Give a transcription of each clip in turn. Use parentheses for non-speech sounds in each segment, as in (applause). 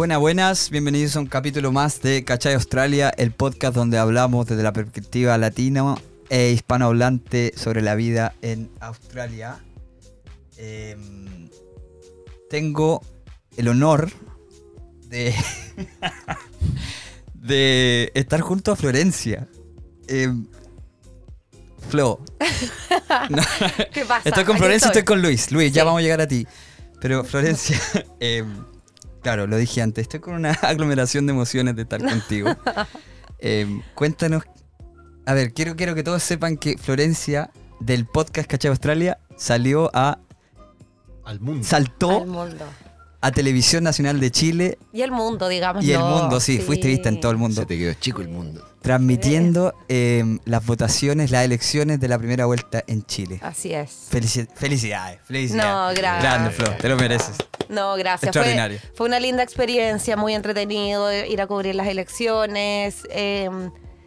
Buenas, buenas, bienvenidos a un capítulo más de Cachay Australia, el podcast donde hablamos desde la perspectiva latino e hispanohablante sobre la vida en Australia. Em, tengo el honor de, (laughs) de estar junto a Florencia. Em, Flo. (laughs) No, ¿Qué pasa? Estoy con Florencia, estoy estoy. con Luis. Luis, ya vamos a llegar a ti. Pero Florencia, (laughs) em, claro, lo dije antes, estoy con una (laughs) aglomeración de emociones de estar contigo. (laughs) Em, cuéntanos, a ver, quiero, quiero que todos sepan que Florencia del podcast Cachai Australia salió a, Al mundo. saltó Al mundo. a Televisión Nacional de Chile Y el mundo, digamos. y el mundo, sí, fuiste vista en todo el mundo, Se te quedó chico el mundo. transmitiendo em, las votaciones, las elecciones de la primera vuelta en Chile. Así es. Felici- felicidades, felicidades. No, gracias. Grande, Flo, te lo mereces. No, gracias. Extraordinario. Fue, fue una linda experiencia, muy entretenido ir a cubrir las elecciones. eh,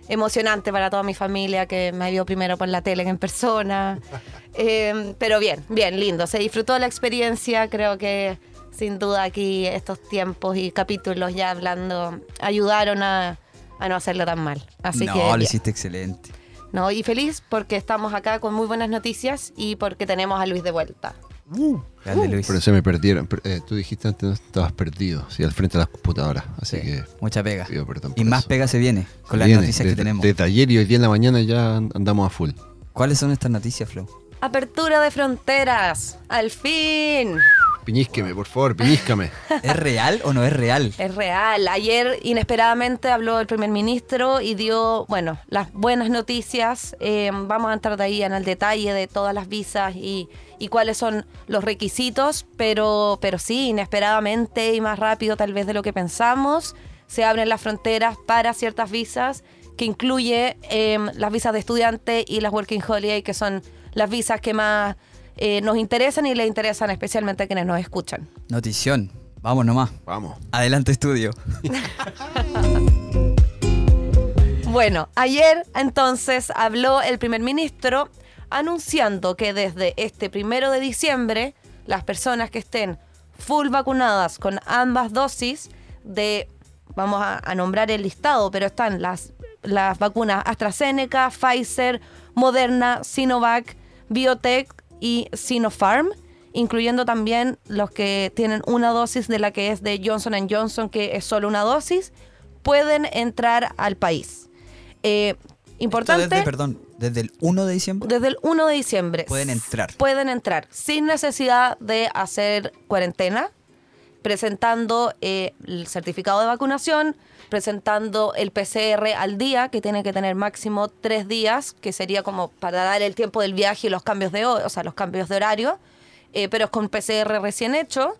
emocionante para toda mi familia que me vio primero por la tele que en persona. (laughs) Eh, pero bien, bien, lindo. Se disfrutó la experiencia. Creo que sin duda aquí estos tiempos y capítulos ya hablando ayudaron a, a no hacerlo tan mal. Así no, que. lo bien. hiciste excelente. No, y feliz porque estamos acá con muy buenas noticias y porque tenemos a Luis de vuelta. Grande, Luis. Pero se me perdieron. Per- eh, tú dijiste antes no estabas perdido. Sí, al frente de las computadoras. Así Sí, que mucha pega. pido perdón Y más eso. pega se viene con las Viene, noticias que tenemos. Desde ayer y hoy día en la mañana ya and- andamos a full. ¿Cuáles son estas noticias, Flo? Apertura de fronteras, al fin. Piñísqueme, por favor, piñíscame. (laughs) ¿Es real o no es real? Es real. Ayer inesperadamente habló el primer ministro y dio, bueno, las buenas noticias. Eh, vamos a entrar de ahí en el detalle de todas las visas y, y cuáles son los requisitos, pero, pero sí, inesperadamente y más rápido tal vez de lo que pensamos, se abren las fronteras para ciertas visas que incluye eh, las visas de estudiante y las Working Holiday, que son las visas que más eh, nos interesan y le interesan especialmente a quienes nos escuchan. Notición. Vamos nomás. Vamos. Adelante, estudio. (laughs) Bueno, ayer entonces habló el primer ministro anunciando que desde este primero de diciembre las personas que estén full vacunadas con ambas dosis de, vamos a, a nombrar el listado, pero están las, las vacunas AstraZeneca, Pfizer, Moderna, Sinovac, Biotech y Sinopharm, incluyendo también los que tienen una dosis de la que es de Johnson Johnson, que es solo una dosis, pueden entrar al país. Eh, importante. Desde, perdón, desde el 1 de diciembre. Desde el 1 de diciembre. Pueden entrar. Pueden entrar sin necesidad de hacer cuarentena, presentando eh, el certificado de vacunación, presentando el PCR al día, que tiene que tener máximo tres días, que sería como para dar el tiempo del viaje y los cambios de, o sea, los cambios de horario, eh, pero es con PCR recién hecho.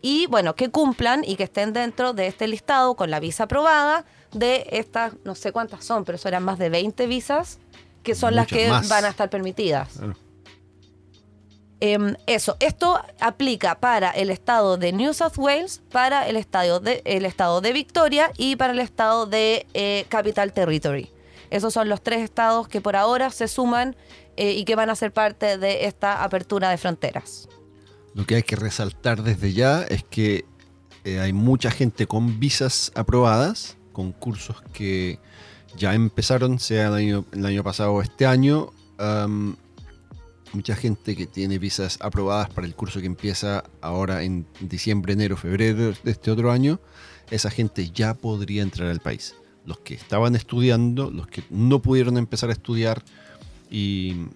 Y bueno, que cumplan y que estén dentro de este listado con la visa aprobada de estas, no sé cuántas son, pero serán más de 20 visas, que son las que más. van a estar permitidas. Em, eso, esto aplica para el estado de New South Wales, para el estado de, el estado de Victoria y para el estado de eh, Capital Territory. Esos son los tres estados que por ahora se suman eh, y que van a ser parte de esta apertura de fronteras. Lo que hay que resaltar desde ya es que eh, hay mucha gente con visas aprobadas, con cursos que ya empezaron, sea el año, pasado o este año. Mucha gente que tiene visas aprobadas para el curso que empieza ahora en diciembre, enero, febrero de este otro año. Esa gente ya podría entrar al país. Los que estaban estudiando, los que no pudieron empezar a estudiar y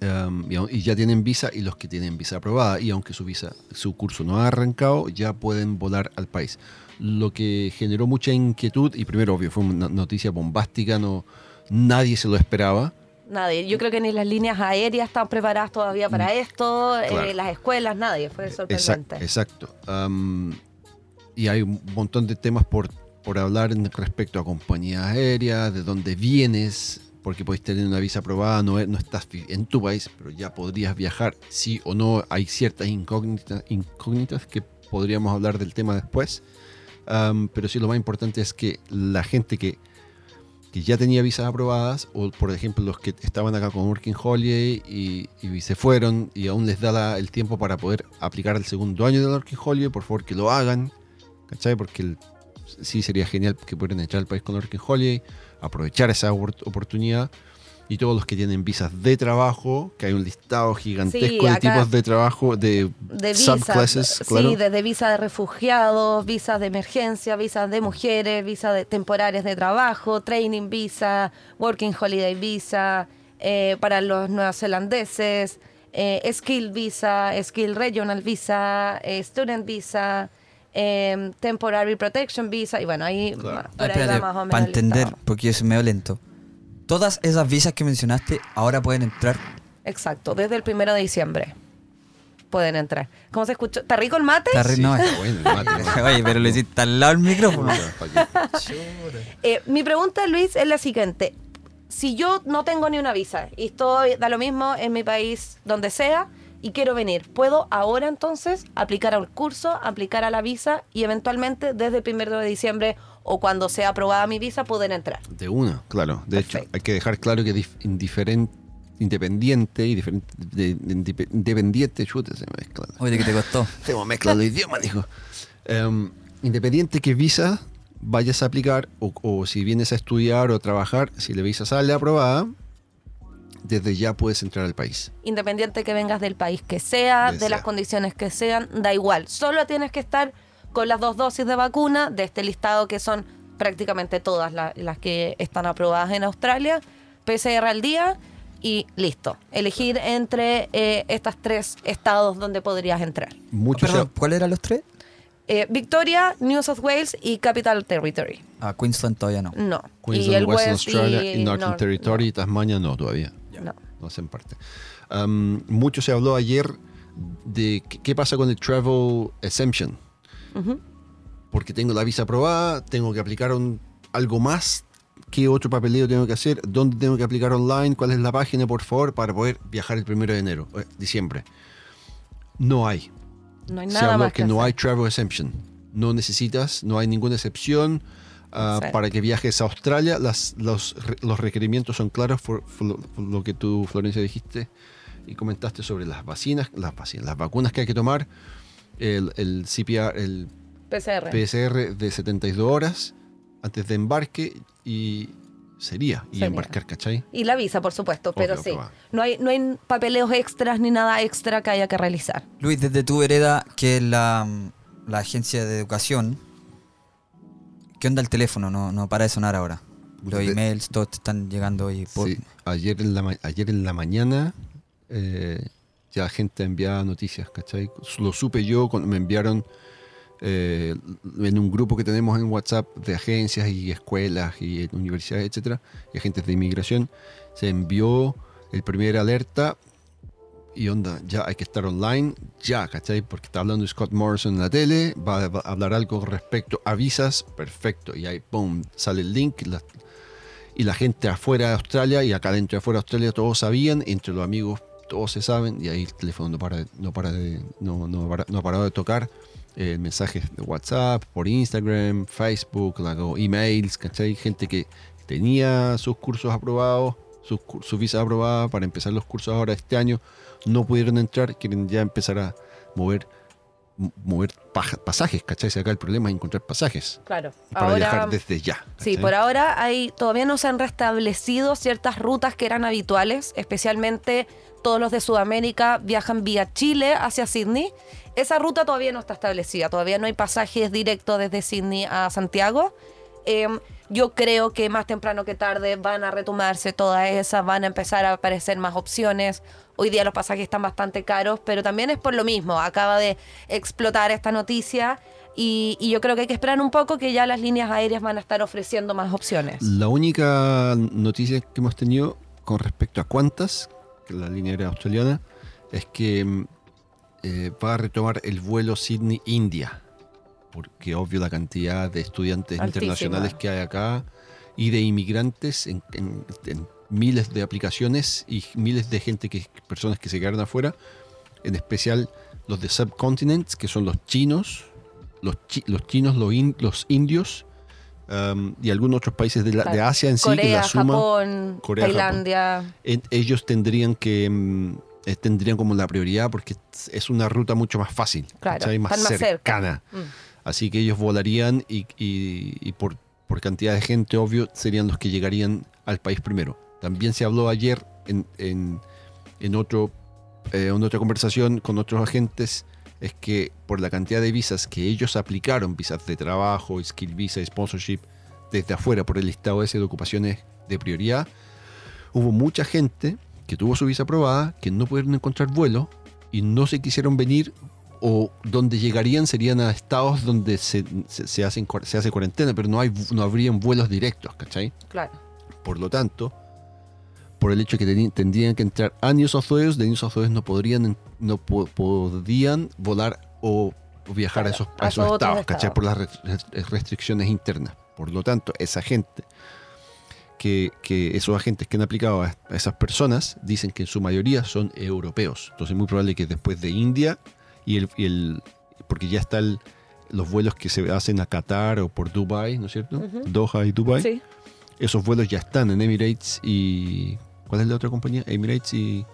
Um, y ya tienen visa y los que tienen visa aprobada y aunque su visa su curso no ha arrancado ya pueden volar al país lo que generó mucha inquietud y primero obvio fue una noticia bombástica no nadie se lo esperaba Nadie, yo creo que ni las líneas aéreas están preparadas todavía para esto, eh, Mm. Las escuelas, nadie, fue sorprendente. exacto, exacto. Um, y hay un montón de temas por, por hablar en respecto a compañías aéreas de dónde vienes porque podéis tener una visa aprobada, no, no estás en tu país, pero ya podrías viajar, sí o no. Hay ciertas incógnitas, incógnitas que podríamos hablar del tema después. Um, pero sí, lo más importante es que la gente que, que ya tenía visas aprobadas, o por ejemplo los que estaban acá con Working Holiday y, y se fueron y aún les da la- el tiempo para poder aplicar el segundo año de Working Holiday, por favor que lo hagan. ¿cachai? Porque el- sí sería genial que pudieran entrar al país con Working Holiday, aprovechar esa opor- oportunidad. Y todos los que tienen visas de trabajo, que hay un listado gigantesco Sí, de tipos de trabajo, de, de subclasses, claro. sí, desde visas de refugiados, visas de emergencia, visas de mujeres, visas de temporarias de trabajo, training visa, working holiday visa, eh, para los neozelandeses, eh, skill visa, skill regional visa, eh, student visa, eh, temporary protection visa, y bueno, ahí, Claro. Ah, por ahí espérate, va más o menos para entender, porque yo soy medio lento. Todas esas visas que mencionaste ahora pueden entrar. Exacto, desde el primero de diciembre pueden entrar. ¿Cómo se escuchó? ¿Está rico el mate? Está re- Sí, no, está bueno el mate. (laughs) Oye, pero lo hiciste al lado del micrófono. Eh, mi pregunta, Luis, es la siguiente. Si yo no tengo ni una visa y estoy, da lo mismo en mi país, donde sea, y quiero venir, ¿puedo ahora entonces aplicar al curso, aplicar a la visa y eventualmente desde el primero de diciembre o cuando sea aprobada mi visa poder entrar? De una, claro. De hecho, hay que dejar claro que indiferente, independiente y diferente, de- independiente, chuta, se me mezcla. Oye, ¿qué te costó? (laughs) Tengo mezcla los idiomas, dijo. Em, independiente que visa vayas a aplicar o, o si vienes a estudiar o trabajar, si la visa sale aprobada, desde ya puedes entrar al país. Independiente que vengas del país que sea, de las condiciones que sean, da igual. Solo tienes que estar con las dos dosis de vacuna de este listado que son prácticamente todas la- las que están aprobadas en Australia, PCR al día y listo. Elegir entre eh, estos tres estados donde podrías entrar. Mucho Perdón, ¿cuáles eran los tres? Eh, Victoria, New South Wales y Capital Territory. Ah, Queensland todavía no. No. Queensland, y el West Australia y y Northern North- Territory y Tasmania no todavía. No. no hacen parte. Am, mucho se habló ayer de qué, pasa con el travel exemption. Ujú. Porque tengo la visa aprobada, tengo que aplicar un- algo más. ¿Qué otro papeleo tengo que hacer? ¿Dónde tengo que aplicar online? ¿Cuál es la página, por favor, para poder viajar el primero de enero, eh, diciembre? No hay. No hay Se nada habló más que, que no hacer. hay travel exemption. No necesitas, no hay ninguna excepción ah, Sí. para que viajes a Australia. Las, los, los requerimientos son claros por, por lo- por lo que tú, Florencia, dijiste y comentaste sobre las vacinas, las vacinas, las vacunas que hay que tomar, el, el CPR, el PCR. PCR de 72 horas antes de embarque y sería, y Sería. embarcar, ¿cachai? Y la visa, por supuesto, pero sí. No hay, no hay papeleos extras ni nada extra que haya que realizar. Luis, desde tu vereda, que es la, la agencia de educación, ¿qué onda el teléfono? No, no para de sonar ahora. Los De- emails, todos te están llegando hoy. Por... Sí, ayer en la, ayer en la mañana eh, ya gente enviaba noticias, ¿cachai? Lo supe yo cuando me enviaron eh, en un grupo que tenemos en WhatsApp de agencias y escuelas y universidades, etcétera, y agentes de inmigración. Se envió el primer alerta y onda, ya hay que estar online, ya, ¿cachai? Porque está hablando Scott Morrison en la tele, va, a hablar algo respecto a visas, perfecto, y ahí, ¡pum!, sale el link, y la gente afuera de Australia y acá dentro de afuera de Australia todos sabían, entre los amigos todos se saben, y ahí el teléfono no para, de- no no, no ha parado de tocar. eh, mensajes de WhatsApp, por Instagram, Facebook, luego emails, ¿cachai? Gente que tenía sus cursos aprobados, sus visas aprobadas para empezar los cursos ahora este año, no pudieron entrar, quieren ya empezar a mover mover pasajes, ¿cachai? Si acá el problema es encontrar pasajes Claro. para viajar desde ya. Sí, por ahora hay, todavía no se han restablecido ciertas rutas que eran habituales, especialmente todos los de Sudamérica viajan vía Chile hacia Sydney. Esa ruta todavía no está establecida, todavía no hay pasajes directos desde Sydney a Santiago. Em, yo creo que más temprano que tarde van a retomarse todas esas, van a empezar a aparecer más opciones. Hoy día los pasajes están bastante caros, pero también es por lo mismo. Acaba de explotar esta noticia y, yo creo que hay que esperar un poco que ya las líneas aéreas van a estar ofreciendo más opciones. La única noticia que hemos tenido con respecto a que la línea aérea australiana, es que mm, eh, va a retomar el vuelo Sydney-India. Porque obvio la cantidad de estudiantes Altísima. internacionales que hay acá y de inmigrantes en, en- en miles de aplicaciones y miles de gente que personas que se quedaron afuera, en especial los de subcontinents, que son los chinos, los, chi- los chinos, los, in- los indios um, y algunos otros países de, la- de. Asia en sí que la suma. Japón, Corea, Tailandia. en- ellos tendrían que mm, eh, tendrían como la prioridad porque es una ruta mucho más fácil, Claro, más cerca. cercana Mm. Así que ellos volarían y, por, por cantidad de gente, obvio, serían los que llegarían al país primero. También se habló ayer en, en, en otro, eh, en otra conversación con otros agentes, es que por la cantidad de visas que ellos aplicaron, visas de trabajo, skill visa, sponsorship, desde afuera por el listado ese de ocupaciones de prioridad, hubo mucha gente que tuvo su visa aprobada, que no pudieron encontrar vuelo y no se quisieron venir o donde llegarían serían a estados donde se, se, se hacen, se hace cuarentena, pero no, hay, no habrían vuelos directos, ¿cachai? Claro. Por lo tanto, por el hecho que teni- tendrían que entrar a New South Wales, de New South Wales no podrían, no po- podían volar o viajar a esos, a a esos esos otros estados, ¿cachai? estados. Por las re- restricciones internas. Por lo tanto, esa gente, que, que esos agentes que han aplicado a esas personas, dicen que en su mayoría son europeos. Entonces es muy probable que después de India y el, y el- porque ya están los vuelos que se hacen a Qatar o por Dubai, ¿no es cierto? Doha y Dubai. Sí. Esos vuelos ya están en Emirates y. ¿Cuál es la otra compañía? Emirates y.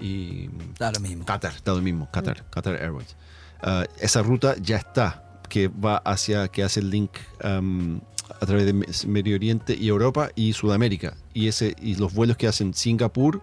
y Da lo mismo. Qatar, está lo mismo, Qatar, Qatar Airways. Ah, esa ruta ya está, que va hacia, que hace el link a través de Me- Medio Oriente y Europa y Sudamérica. Y, ese, y los vuelos que hacen Singapur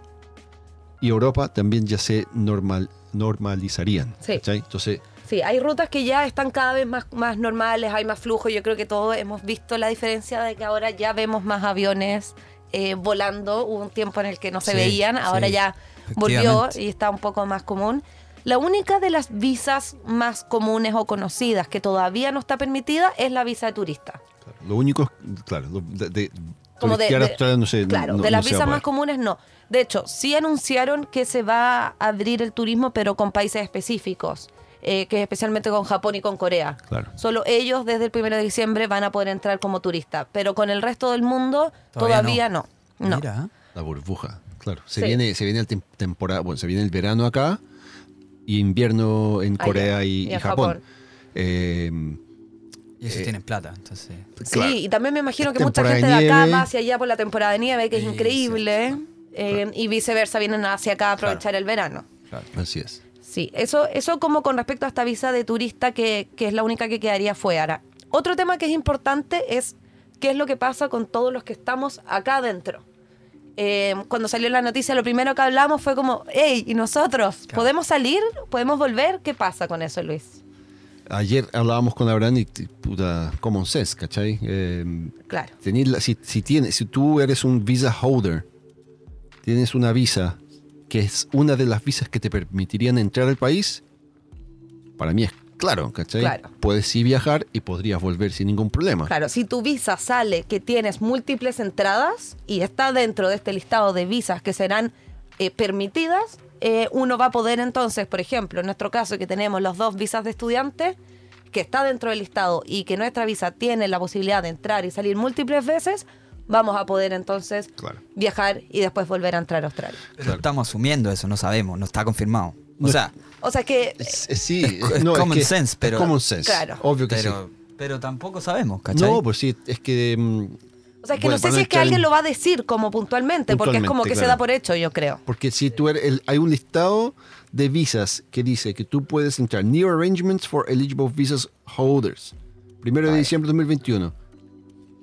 y Europa también ya se normal, normalizarían. Sí. Entonces, Sí, hay rutas que ya están cada vez más, más normales, hay más flujo. Yo creo que todos hemos visto la diferencia de que ahora ya vemos más aviones eh, volando. Hubo un tiempo en el que no se Sí, veían, ahora sí, ya volvió y está un poco más común. La única de las visas más comunes o conocidas que todavía no está permitida es la visa de turista. claro, lo único claro, de, Como de- no Claro, no- de las visas más comunes no. De hecho, sí anunciaron que se va a abrir el turismo, pero con países específicos, eh, que es especialmente con Japón y con Corea. Claro. Solo ellos desde el 1 de diciembre van a poder entrar como turista, pero con el resto del mundo Todavía todavía, no. no. Mira, La burbuja, claro. Se Sí. viene, se viene el tem- temporada, bueno, se viene el verano acá y invierno en Allá, Corea y, y y en Japón. Japón. Eh, y ellos Eh, tienen plata, entonces. Sí, Claro. y también me imagino que mucha gente de de acá va hacia allá por la temporada de nieve, que es Sí, increíble, eh, y viceversa, vienen hacia acá a aprovechar el verano. Claro. así es. Sí, eso, eso como con respecto a esta visa de turista que, que es la única que quedaría fuera. Otro tema que es importante es qué es lo que pasa con todos los que estamos acá adentro. Eh, cuando salió la noticia, lo primero que hablamos fue como, hey, ¿y nosotros? ¿Podemos salir? ¿Podemos volver? ¿Qué pasa con eso, Luis? Ayer hablábamos con Abraham y puta, common sense, ¿cachai? Eh, Claro. tenés si, tienes, si tú eres un visa holder, tienes una visa que es una de las visas que te permitirían entrar al país, para mí es claro, ¿cachai? Claro. Puedes sí viajar y podrías volver sin ningún problema. Claro, si tu visa sale que tienes múltiples entradas y está dentro de este listado de visas que serán eh, permitidas, eh, uno va a poder entonces, por ejemplo, en nuestro caso que tenemos los dos visas de estudiante, que está dentro del listado y que nuestra visa tiene la posibilidad de entrar y salir múltiples veces, vamos a poder entonces Claro. viajar y después volver a entrar a Australia. Pero Claro. estamos asumiendo eso, no sabemos, no está confirmado. O No- sea, O sea que... Es- es- sí, Es- es no, common que- sense, pero- Es common sense. Claro. Obvio que pero, sí. pero tampoco sabemos, ¿cachai? No, pues sí, es que. O sea, que bueno, no sé si es que alguien en- lo va a decir como puntualmente, porque es como que se da por hecho, yo creo. Porque si tú eres. el- hay un listado de visas que dice que tú puedes entrar. New arrangements for eligible visas holders. Primero de diciembre de 2021.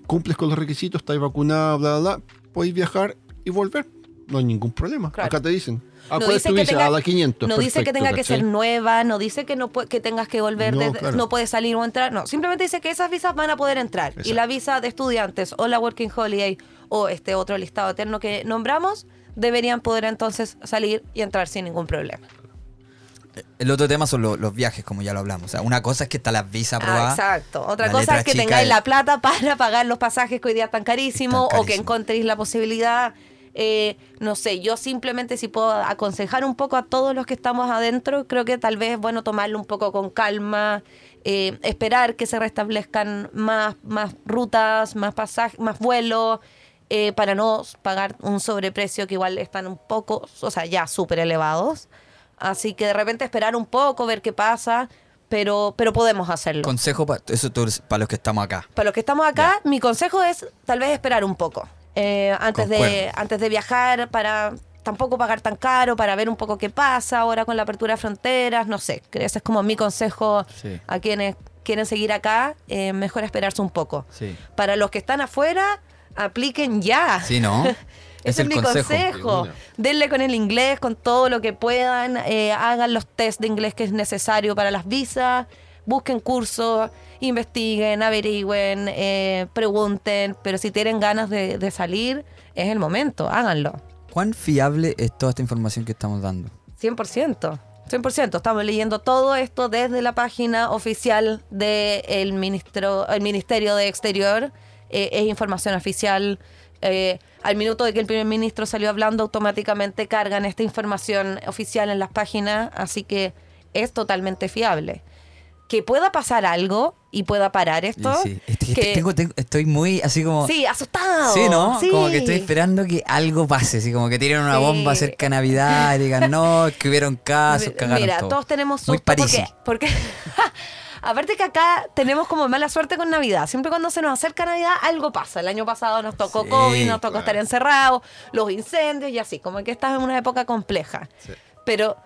Cumples con los requisitos, estás vacunado, bla, bla, bla. Puedes viajar y volver. No hay ningún problema. Claro. Acá te dicen. Ah, No ¿cuál es dice que tenga- a la 500. No dice que perfecto, tenga que ¿cachai? ser nueva, no dice que no que tengas que volver, No, desde- claro. no puedes salir o entrar, no, simplemente dice que esas visas van a poder entrar. Y la visa de estudiantes o la Working Holiday o este otro listado eterno que nombramos deberían poder entonces salir y entrar sin ningún problema. El otro tema son lo- los viajes, como ya lo hablamos. O sea, una cosa es que está la visa Ah, aprobada. exacto. Otra cosa es que tengáis es- la plata para pagar los pasajes que hoy día están carísimos o que encontréis la posibilidad. Eh, no sé, yo simplemente si puedo aconsejar un poco a todos los que estamos adentro, creo que tal vez es bueno tomarlo un poco con calma, eh, esperar que se restablezcan más, más rutas, más pasajes, más vuelos, eh, para no pagar un sobreprecio que igual están un poco, o sea, ya súper elevados. Así que de repente esperar un poco, ver qué pasa, pero, pero podemos hacerlo. Consejo para eso para los que estamos acá. Para los que estamos acá, mi consejo es tal vez esperar un poco. Eh, antes, de, antes de viajar, para tampoco pagar tan caro, para ver un poco qué pasa ahora con la apertura de fronteras, no sé. Ese es como mi consejo Sí. a quienes quieren seguir acá, eh, mejor esperarse un poco. Sí. Para los que están afuera, apliquen ya. Sí, ¿no? (laughs) Ese es, el mi consejo. Denle con el inglés, con todo lo que puedan. eh, hagan los test de inglés que es necesario para las visas. Busquen cursos, investiguen, averigüen, eh, pregunten. Pero si tienen ganas de, de salir, es el momento. Háganlo. ¿Cuán fiable es toda esta información que estamos dando? 100%. 100%. Estamos leyendo todo esto desde la página oficial del ministro, el Ministerio de Exterior. Eh, es información oficial. Eh, al minuto de que el primer ministro salió hablando, automáticamente cargan esta información oficial en las páginas. Así que es totalmente fiable. Que pueda pasar algo y pueda parar esto. Sí, este- que- tengo- tengo- estoy muy así como... sí, asustado. Sí, ¿no? Sí. Como que estoy esperando que algo pase, así como que tiren una Sí. bomba cerca de Navidad y digan, no, es que hubieron casos, cagaron Mira, todo. todos tenemos Muy susto porque, Parisi. porque (laughs) aparte que acá tenemos como mala suerte con Navidad. Siempre cuando se nos acerca Navidad algo pasa. El año pasado nos tocó Sí, COVID, nos tocó claro. estar encerrados, los incendios y así, como que estás en una época compleja. Sí. Pero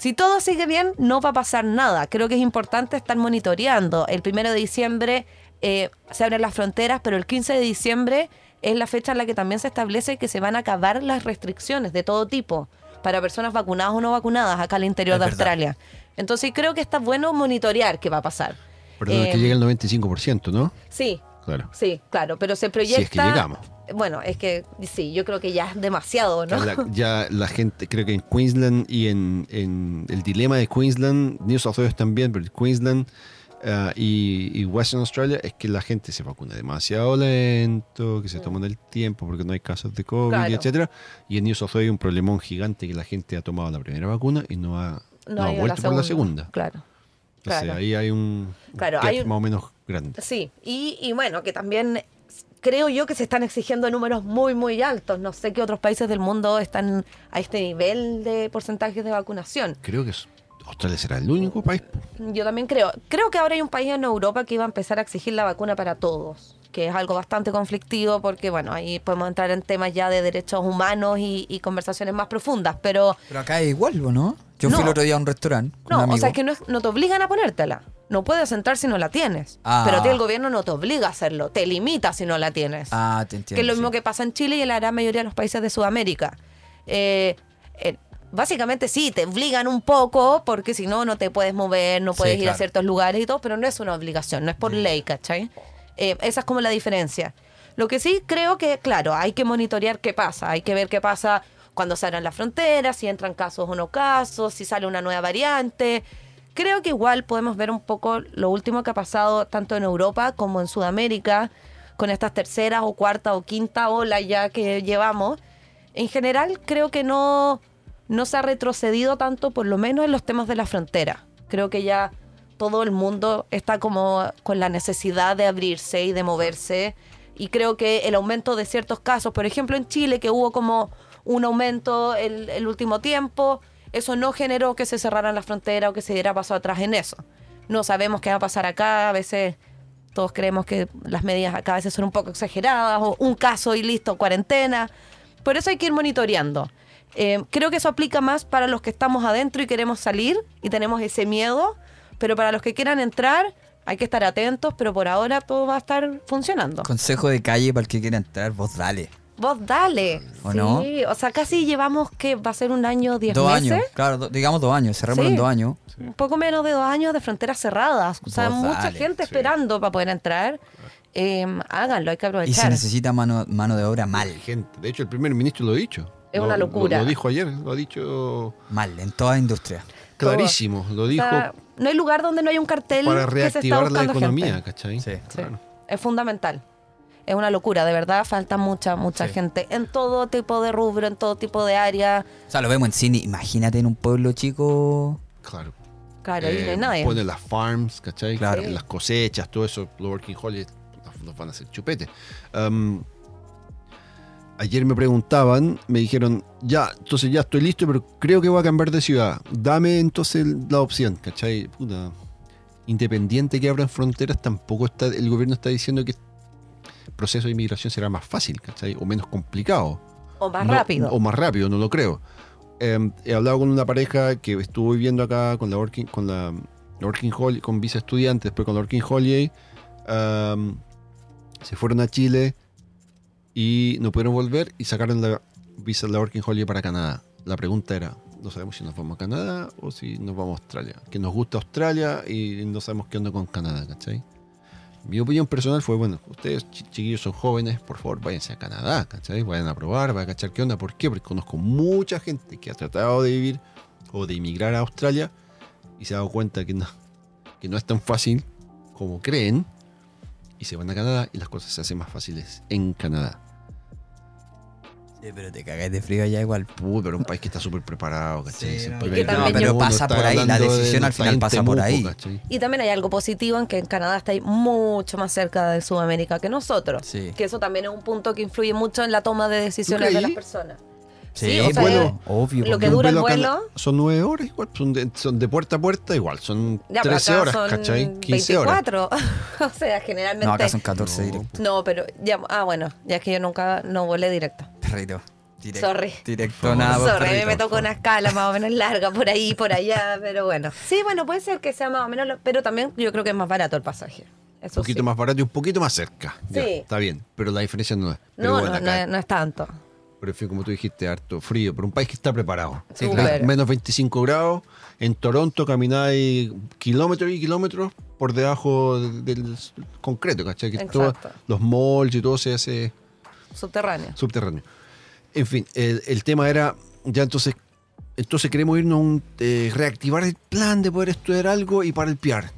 si todo sigue bien, no va a pasar nada. Creo que es importante estar monitoreando. El primero de diciembre eh, se abren las fronteras, pero el 15 de diciembre es la fecha en la que también se establece que se van a acabar las restricciones de todo tipo para personas vacunadas o no vacunadas acá al interior Es de verdad. Australia. Entonces creo que está bueno monitorear qué va a pasar. Perdón, Eh, que llega el 95%, ¿no? Sí, Claro. sí, claro, pero se Si proyecta... es que llegamos. Bueno, es que sí, yo creo que ya es demasiado, ¿no? La- ya la gente, creo que en Queensland y en, en el dilema de Queensland, New South Wales también, pero Queensland ah, y, y Western Australia es que la gente se vacuna demasiado lento, que se toman el tiempo porque no hay casos de COVID, Claro. etcétera. Y en New South Wales hay un problemón gigante que la gente ha tomado la primera vacuna y no ha, no vuelto por la segunda. Claro. Entonces claro. ahí hay un Claro, gap hay un- más o menos grande. Sí, y, y bueno, que también creo yo que se están exigiendo números muy, muy altos. No sé qué otros países del mundo están a este nivel de porcentajes de vacunación. Creo que es- Australia será el único país. Yo también creo. Creo que ahora hay un país en Europa que iba a empezar a exigir la vacuna para todos, que es algo bastante conflictivo porque, bueno, ahí podemos entrar en temas ya de derechos humanos y, y conversaciones más profundas, pero Pero acá es igual, ¿o ¿no? Yo No. fui el otro día a un restaurante con un no, amigo. o sea, es que no, no te obligan a ponértela. No puedes entrar si no la tienes. Ah. Pero a ti el gobierno no te obliga a hacerlo, te limita si no la tienes. Ah, te entiendo. que es lo mismo que pasa en Chile y en la gran mayoría de los países de Sudamérica. Eh, eh, básicamente sí, te obligan un poco porque si no, no te puedes mover, no Sí, puedes ir a ciertos lugares y todo, pero no es una obligación, no es por ley, ¿cachai? Eh, esa es como la diferencia. Lo que sí creo que, claro, hay que monitorear qué pasa, hay que ver qué pasa cuando se abran las fronteras, si entran casos o no casos, si sale una nueva variante. Creo que igual podemos ver un poco lo último que ha pasado tanto en Europa como en Sudamérica, con estas terceras o cuarta o quinta ola ya que llevamos. En general, creo que no, no se ha retrocedido tanto, por lo menos en los temas de la frontera. Creo que ya todo el mundo está como con la necesidad de abrirse y de moverse. Y creo que el aumento de ciertos casos, por ejemplo en Chile, que hubo como un aumento el, último tiempo, eso no generó que se cerraran las fronteras o que se diera paso atrás en eso. No sabemos qué va a pasar acá, a veces todos creemos que las medidas acá a veces son un poco exageradas, o un caso y listo, cuarentena. Por eso hay que ir monitoreando. Eh, creo que eso aplica más para los que estamos adentro y queremos salir y tenemos ese miedo, pero para los que quieran entrar hay que estar atentos, pero por ahora todo va a estar funcionando. Consejo de calle para el que quiera entrar, vos dale. Vos dale. ¿O sí, no? o sea, casi llevamos que va a ser un año, diez Dos meses. años, claro, do- digamos dos años, cerramos Sí. en dos años. Un poco menos de dos años de fronteras cerradas. O sea, Vos mucha dale, gente sí. esperando para poder entrar. Eh, háganlo, hay que Y aprovechar. se necesita mano, mano de obra mal, Gente. De hecho, el primer ministro lo ha dicho. Es Lo- una lo- locura. Lo, dijo ayer, lo ha dicho mal, en toda industria. clarísimo. Lo O dijo sea, no hay lugar donde no haya un cartel para que se está reactivar la economía, gente. ¿cachai? Sí. Sí, Claro. Es fundamental. Es una locura, de verdad, falta mucha, mucha Sí. gente en todo tipo de rubro, en todo tipo de área. O sea, lo vemos en cine, imagínate en un pueblo chico. Claro. Claro, ahí no hay Eh, nadie. Ponen las farms, ¿cachai? Claro. Las cosechas, todo eso, los working holidays nos- van a hacer chupete. Um, ayer me preguntaban, me dijeron, ya, entonces ya estoy listo, pero creo que voy a cambiar de ciudad. Dame entonces la opción, ¿cachai? Puta, independiente que abran fronteras, tampoco está, el gobierno está diciendo que proceso de inmigración será más fácil, ¿cachai? O menos complicado. o más No- rápido. O más rápido, no lo creo. Eh, he hablado con una pareja que estuvo viviendo acá con la working, con la Working Holiday, con visa estudiante, después con la Working Holiday, am, se fueron a Chile y no pudieron volver y sacaron la visa de la Working Holiday para Canadá. La pregunta era, no sabemos si nos vamos a Canadá o si nos vamos a Australia. Que nos gusta Australia y no sabemos qué onda con Canadá, ¿cachai? Mi opinión personal fue, bueno, ustedes chi- chiquillos son jóvenes, por favor váyanse a Canadá, ¿cachai? Vayan a probar, vayan a cachar qué onda. ¿Por qué? Porque conozco mucha gente que ha tratado de vivir o de emigrar a Australia y se ha dado cuenta que no, que no es tan fácil como creen y se van a Canadá y las cosas se hacen más fáciles en Canadá. Sí, pero te cagáis de frío allá igual. Puh, pero un país que está súper preparado, ¿cachai? Sí, no, que yo- mundo, pasa por ahí, la de- decisión al final pasa por ahí. ¿cachai? Y también hay algo positivo en que en Canadá está ahí mucho más cerca de Sudamérica que nosotros. Sí. Que eso también es un punto que influye mucho en la toma de decisiones de las personas. Sí, Sí, o sea, bueno, eh, obvio. lo que dura el vuelo vuelo- Son nueve horas igual, son de, son de puerta a puerta igual, son Ya, pero 13 acá horas, son ¿cachai? 15 horas. 24. (laughs) o sea, generalmente. No, acá son 14 No. directo. No, pero ya, ah, bueno, ya es que yo nunca no volé directo. Perrito. Directo. Sorry. Directo, nada. Sorry, a mí perrito. me tocó una escala más o menos larga por ahí, por allá, pero bueno. Sí, bueno, puede ser que sea más o menos, lo- pero también yo creo que es más barato el pasaje. Un poquito sí. más barato y un poquito más cerca. Ya, Sí. está bien, pero la diferencia no es. Pero No, bueno, no, no, acá, es- no es tanto. pero en fin, como tú dijiste, harto frío, pero un país que está preparado. Sí, Men- claro. Menos 25 grados. En Toronto camináis kilómetros y kilómetros por debajo del, concreto, ¿cachai? Que todo- los malls y todo se hace Subterráneo. subterráneo. En fin, el, tema era, ya entonces, entonces queremos irnos a un, eh, reactivar el plan de poder estudiar algo y para el PR.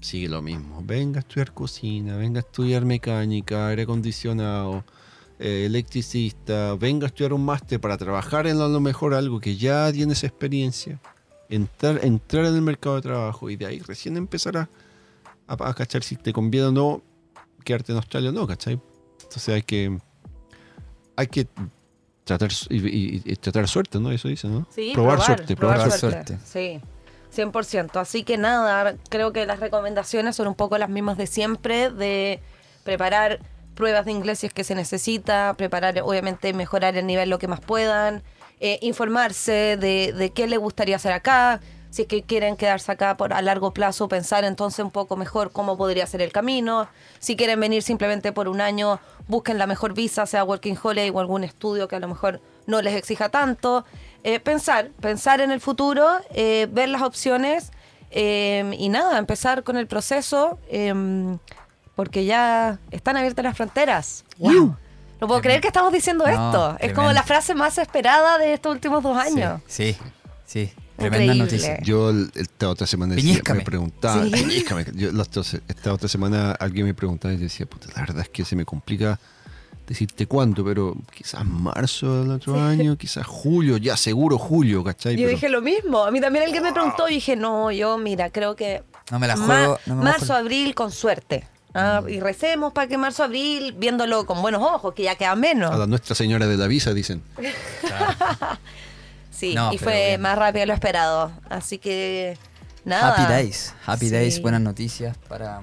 Sigue lo mismo. Venga a estudiar cocina, venga a estudiar mecánica, aire acondicionado, eh, electricista, venga a estudiar un máster para trabajar en lo mejor algo que ya tienes experiencia, entrar, entrar en el mercado de trabajo y de ahí recién empezar a, a, a cachar si te conviene o no quedarte en Australia o no, ¿cachai? Entonces hay que hay que tratar y, y- y tratar suerte, ¿no? Eso dice, ¿no? Sí, probar, probar, suerte, probar, probar suerte. suerte. Sí, 100%. Así que nada, creo que las recomendaciones son un poco las mismas de siempre, de preparar pruebas de inglés si es que se necesita, preparar, obviamente, mejorar el nivel lo que más puedan, eh, informarse de, de qué le gustaría hacer acá, si es que quieren quedarse acá por a largo plazo, pensar entonces un poco mejor cómo podría ser el camino, si quieren venir simplemente por un año, busquen la mejor visa, sea Working Holiday o algún estudio que a lo mejor no les exija tanto. Eh, pensar, pensar en el futuro, eh, ver las opciones eh, y nada, empezar con el proceso eh, porque ya están abiertas las fronteras. ¡Wow! No puedo creer que estamos diciendo No, esto. Es como la frase más esperada de estos últimos dos años. Sí, sí. sí. Tremenda Increíble. noticia. Yo esta otra semana decía- me preguntaba, Sí. Yo esta otra semana alguien me preguntaba y decía, puta, la verdad es que se me complica decirte cuándo, pero quizás marzo del otro año, quizás julio, ya seguro julio, ¿cachai? Yo Pero- dije lo mismo. A mí también alguien me preguntó y dije, no, yo, mira, creo que. No me la ma- juego. no me mojo marzo, abril, con suerte. Ah, Y recemos para que marzo, abril, viéndolo con buenos ojos, que ya queda menos. a la Nuestra Señora de la Visa dicen. (laughs) Sí, No, y fue bien. más rápido de lo esperado. Así que. Nada. Happy Days. Happy Sí. Days, buenas noticias para,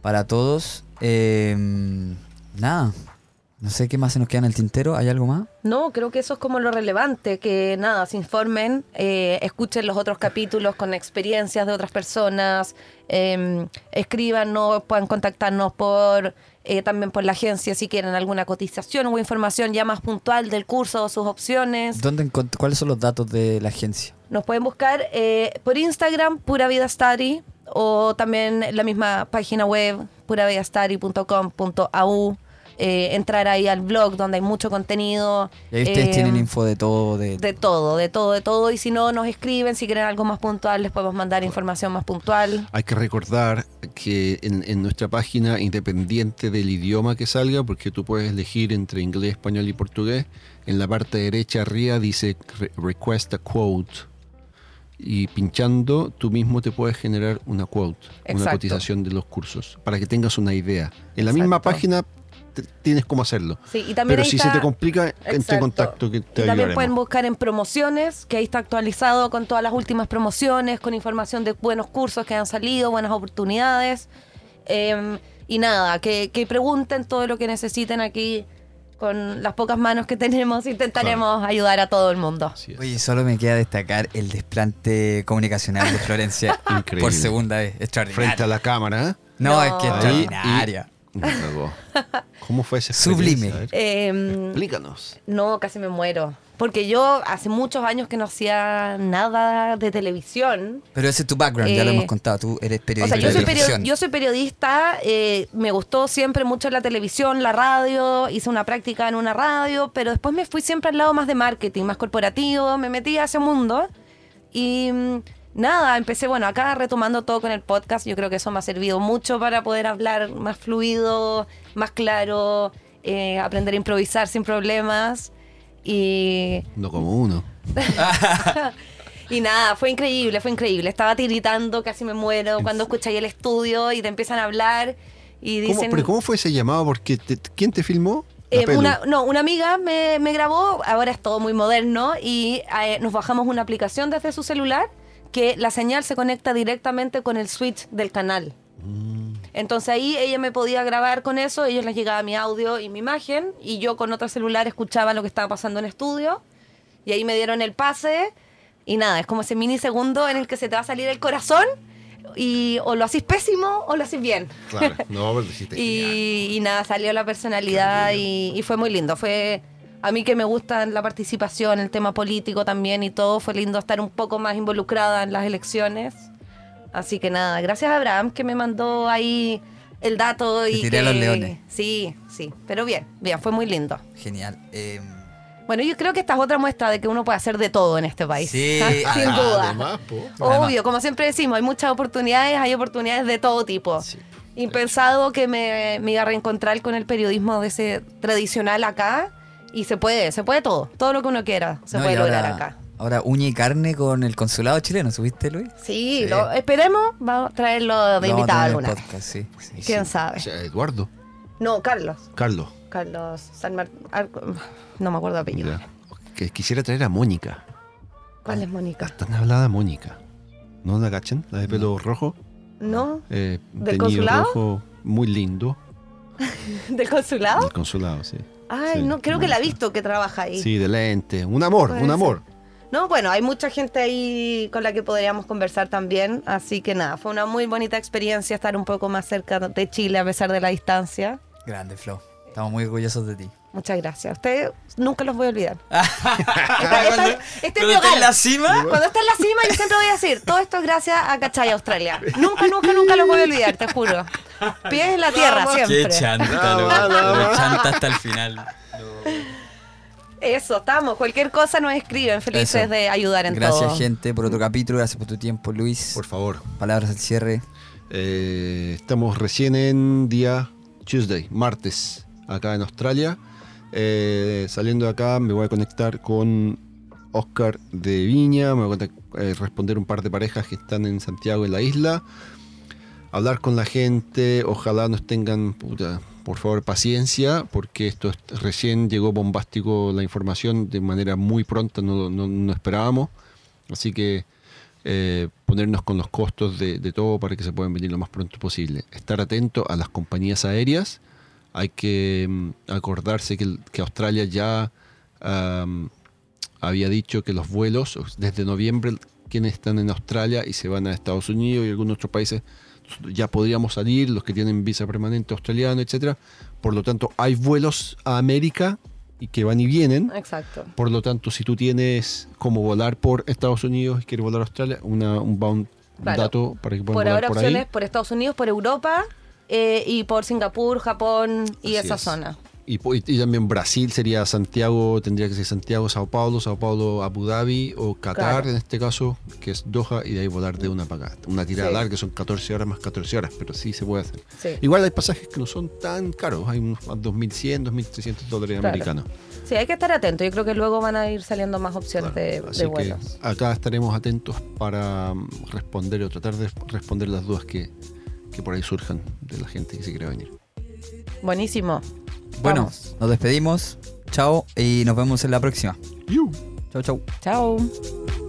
para todos. Eh, nada, no sé qué más se nos queda en el tintero. ¿Hay algo más? No, creo que eso es como lo relevante, que nada, se informen, eh, escuchen los otros capítulos con experiencias de otras personas, eh, escríbanos, puedan contactarnos por eh, también por la agencia si quieren alguna cotización o información ya más puntual del curso o sus opciones. ¿Dónde ¿Cuáles son los datos de la agencia? Nos pueden buscar eh, por Instagram, Pura Vida Study, o también la misma página web, puravidastudy.com.au. Eh, entrar ahí al blog donde hay mucho contenido. Y ahí ustedes Eh, tienen info de todo. De, De todo, de todo, de todo. Y si no, nos escriben. Si quieren algo más puntual, les podemos mandar información más puntual. Hay que recordar que en, en nuestra página, independiente del idioma que salga, porque tú puedes elegir entre inglés, español y portugués, en la parte derecha arriba dice re- Request a Quote. Y pinchando, tú mismo te puedes generar una quote, una Exacto. cotización de los cursos, para que tengas una idea. En la misma página tienes cómo hacerlo. Sí, y también Pero si está- se te complica, entre Exacto. contacto que te y también pueden buscar en promociones, que ahí está actualizado con todas las últimas promociones, con información de buenos cursos que han salido, buenas oportunidades. Eh, y nada, que, que pregunten todo lo que necesiten aquí. con las pocas manos que (laughs) tenemos, intentaremos ayudar a todo el mundo. Oye, solo me queda destacar el desplante comunicacional de Florencia (laughs) Increíble. por segunda vez. Extraordinario. Frente a la cámara. ¿eh? No, No. es que extraordinaria. (laughs) ¿Cómo fue ese Sublime. Eh, Explícanos. no, casi me muero. Porque yo hace muchos años que no hacía nada de televisión. Pero ese es tu background, ya lo Eh, hemos contado. Tú eres O periodista sea, yo de soy, perio- televisión. yo soy periodista, eh, me gustó siempre mucho la televisión, la radio, hice una práctica en una radio, pero después me fui siempre al lado más de marketing, más corporativo, me metí a ese mundo y mm, nada, empecé, bueno, acá retomando todo con el podcast, yo creo que eso me ha servido mucho para poder hablar más fluido, más claro, eh, aprender a improvisar sin problemas y No como uno. (laughs) y nada, fue increíble, fue increíble. Estaba tiritando, casi me muero cuando escucháis el estudio y te empiezan a hablar y ¿Cómo, dicen... ¿Pero cómo fue ese llamado? Porque te- ¿Quién te filmó? Eh, una, no, una amiga me, me grabó, ahora es todo muy moderno, y eh, nos bajamos una aplicación desde su celular que la señal se conecta directamente con el switch del canal. Mm. Entonces ahí ella me podía grabar con eso, ellos les llegaba mi audio y mi imagen, y yo con otro celular escuchaba lo que estaba pasando en estudio, y ahí me dieron el pase, y nada, es como ese minisegundo en el que se te va a salir el corazón, y o lo hacís pésimo o lo hacís bien. Claro, (laughs) no, pero genial. Y, y nada, salió la personalidad y, y fue muy lindo. Fue a mí que me gusta la participación, el tema político también y todo, fue lindo estar un poco más involucrada en las elecciones. Así que nada, gracias a Abraham que me mandó ahí el dato y tiré a que- los leones. Sí, sí, pero bien, bien, fue muy lindo. Genial. Eh, Bueno, yo creo que esta es otra muestra de que uno puede hacer de todo en este país. Sí, (laughs) sin duda. Además, po. Obvio, como siempre decimos, hay muchas oportunidades, hay oportunidades de todo tipo. Sí. Impensado que me, me iba a reencontrar con el periodismo de ese tradicional acá. Y se puede, se puede todo. Todo lo que uno quiera se no, puede lograr ahora, acá. Ahora uña y carne con el consulado chileno, ¿subiste, Luis? Sí, Sí. Lo, esperemos, vamos a traerlo de Lo vamos a invitado el alguna vez. podcast, sí, sí. ¿Quién sabe? Eduardo. No, Carlos. Carlos. Carlos San Martín. No me acuerdo de apellido. Ya. Que quisiera traer a Mónica. ¿Cuál es Mónica? Tan hablada Mónica. ¿No la cachan? La de pelo rojo. ¿No? Eh, ¿Del consulado? rojo, muy lindo. (laughs) ¿Del consulado? Del consulado, sí. Ay, Sí, no, creo que la he visto que trabaja ahí. Sí, de lente. Un amor, Puede un ser. amor. No, bueno, hay mucha gente ahí con la que podríamos conversar también, así que nada, fue una muy bonita experiencia estar un poco más cerca de Chile a pesar de la distancia. Grande, Flo. Estamos muy orgullosos de ti. Muchas gracias. Ustedes nunca los voy a olvidar. (laughs) Cuando- esta- este es cuando mi estés hogar. en la cima, Cuando esté en la cima, yo siempre voy a decir, todo esto es gracias a Cachay Australia. Nunca, nunca, nunca los voy a olvidar, te juro. Pies en la tierra, Qué siempre. chanta, lo- nada lo más. chanta hasta el final. Eso, estamos. Cualquier cosa nos escriben, felices Eso. de ayudar en Gracias, todo. gente, por otro capítulo. Gracias por tu tiempo, Luis. Por favor. Palabras al cierre. Eh, estamos recién en día Tuesday, martes, acá en Australia. Eh, saliendo de acá me voy a conectar con Oscar de Viña, me voy a eh, responder un par de parejas que están en Santiago, en la isla. Hablar con la gente, ojalá nos tengan, puta, por favor, paciencia, porque esto es- recién llegó bombástico la información de manera muy pronta, no, no, esperábamos. Así que eh, ponernos con los costos de todo para que se puedan venir lo más pronto posible. Estar atento a las compañías aéreas. Hay que mm, acordarse que, Australia ya había dicho que los vuelos desde noviembre quienes están en Australia y se van a Estados Unidos y algunos otros países ya podríamos salir, los que tienen visa permanente australiano, etcétera. Por lo tanto, hay vuelos a América y que van y vienen. Exacto. Por lo tanto, si tú tienes como volar por Estados Unidos y quieres volar a Australia, una, un bound Claro. dato para que puedan Por volar ahora por opciones ahí. por Estados Unidos, por Europa eh, y por Singapur, Japón y Así esa es. zona. Y, y- también Brasil sería Santiago, tendría que ser Santiago, Sao Paulo, Sao Paulo, Abu Dhabi o Qatar Claro. en este caso, que es Doha, y de ahí volar de una para acá. Una tirada Sí. larga que son 14 horas más 14 horas, pero sí se puede hacer. Sí. Igual hay pasajes que no son tan caros, hay unos a 2.100, 2.300 dólares Claro. americanos. Sí, hay que estar atento. Yo creo que luego van a ir saliendo más opciones Claro. de, Así de que vuelos. acá estaremos atentos para mm, responder o tratar de responder las dudas que, que por ahí surjan de la gente que se quiera venir. Buenísimo. Bueno, Vamos. nos despedimos. Chao y nos vemos en la próxima. Chao, chao. Chao.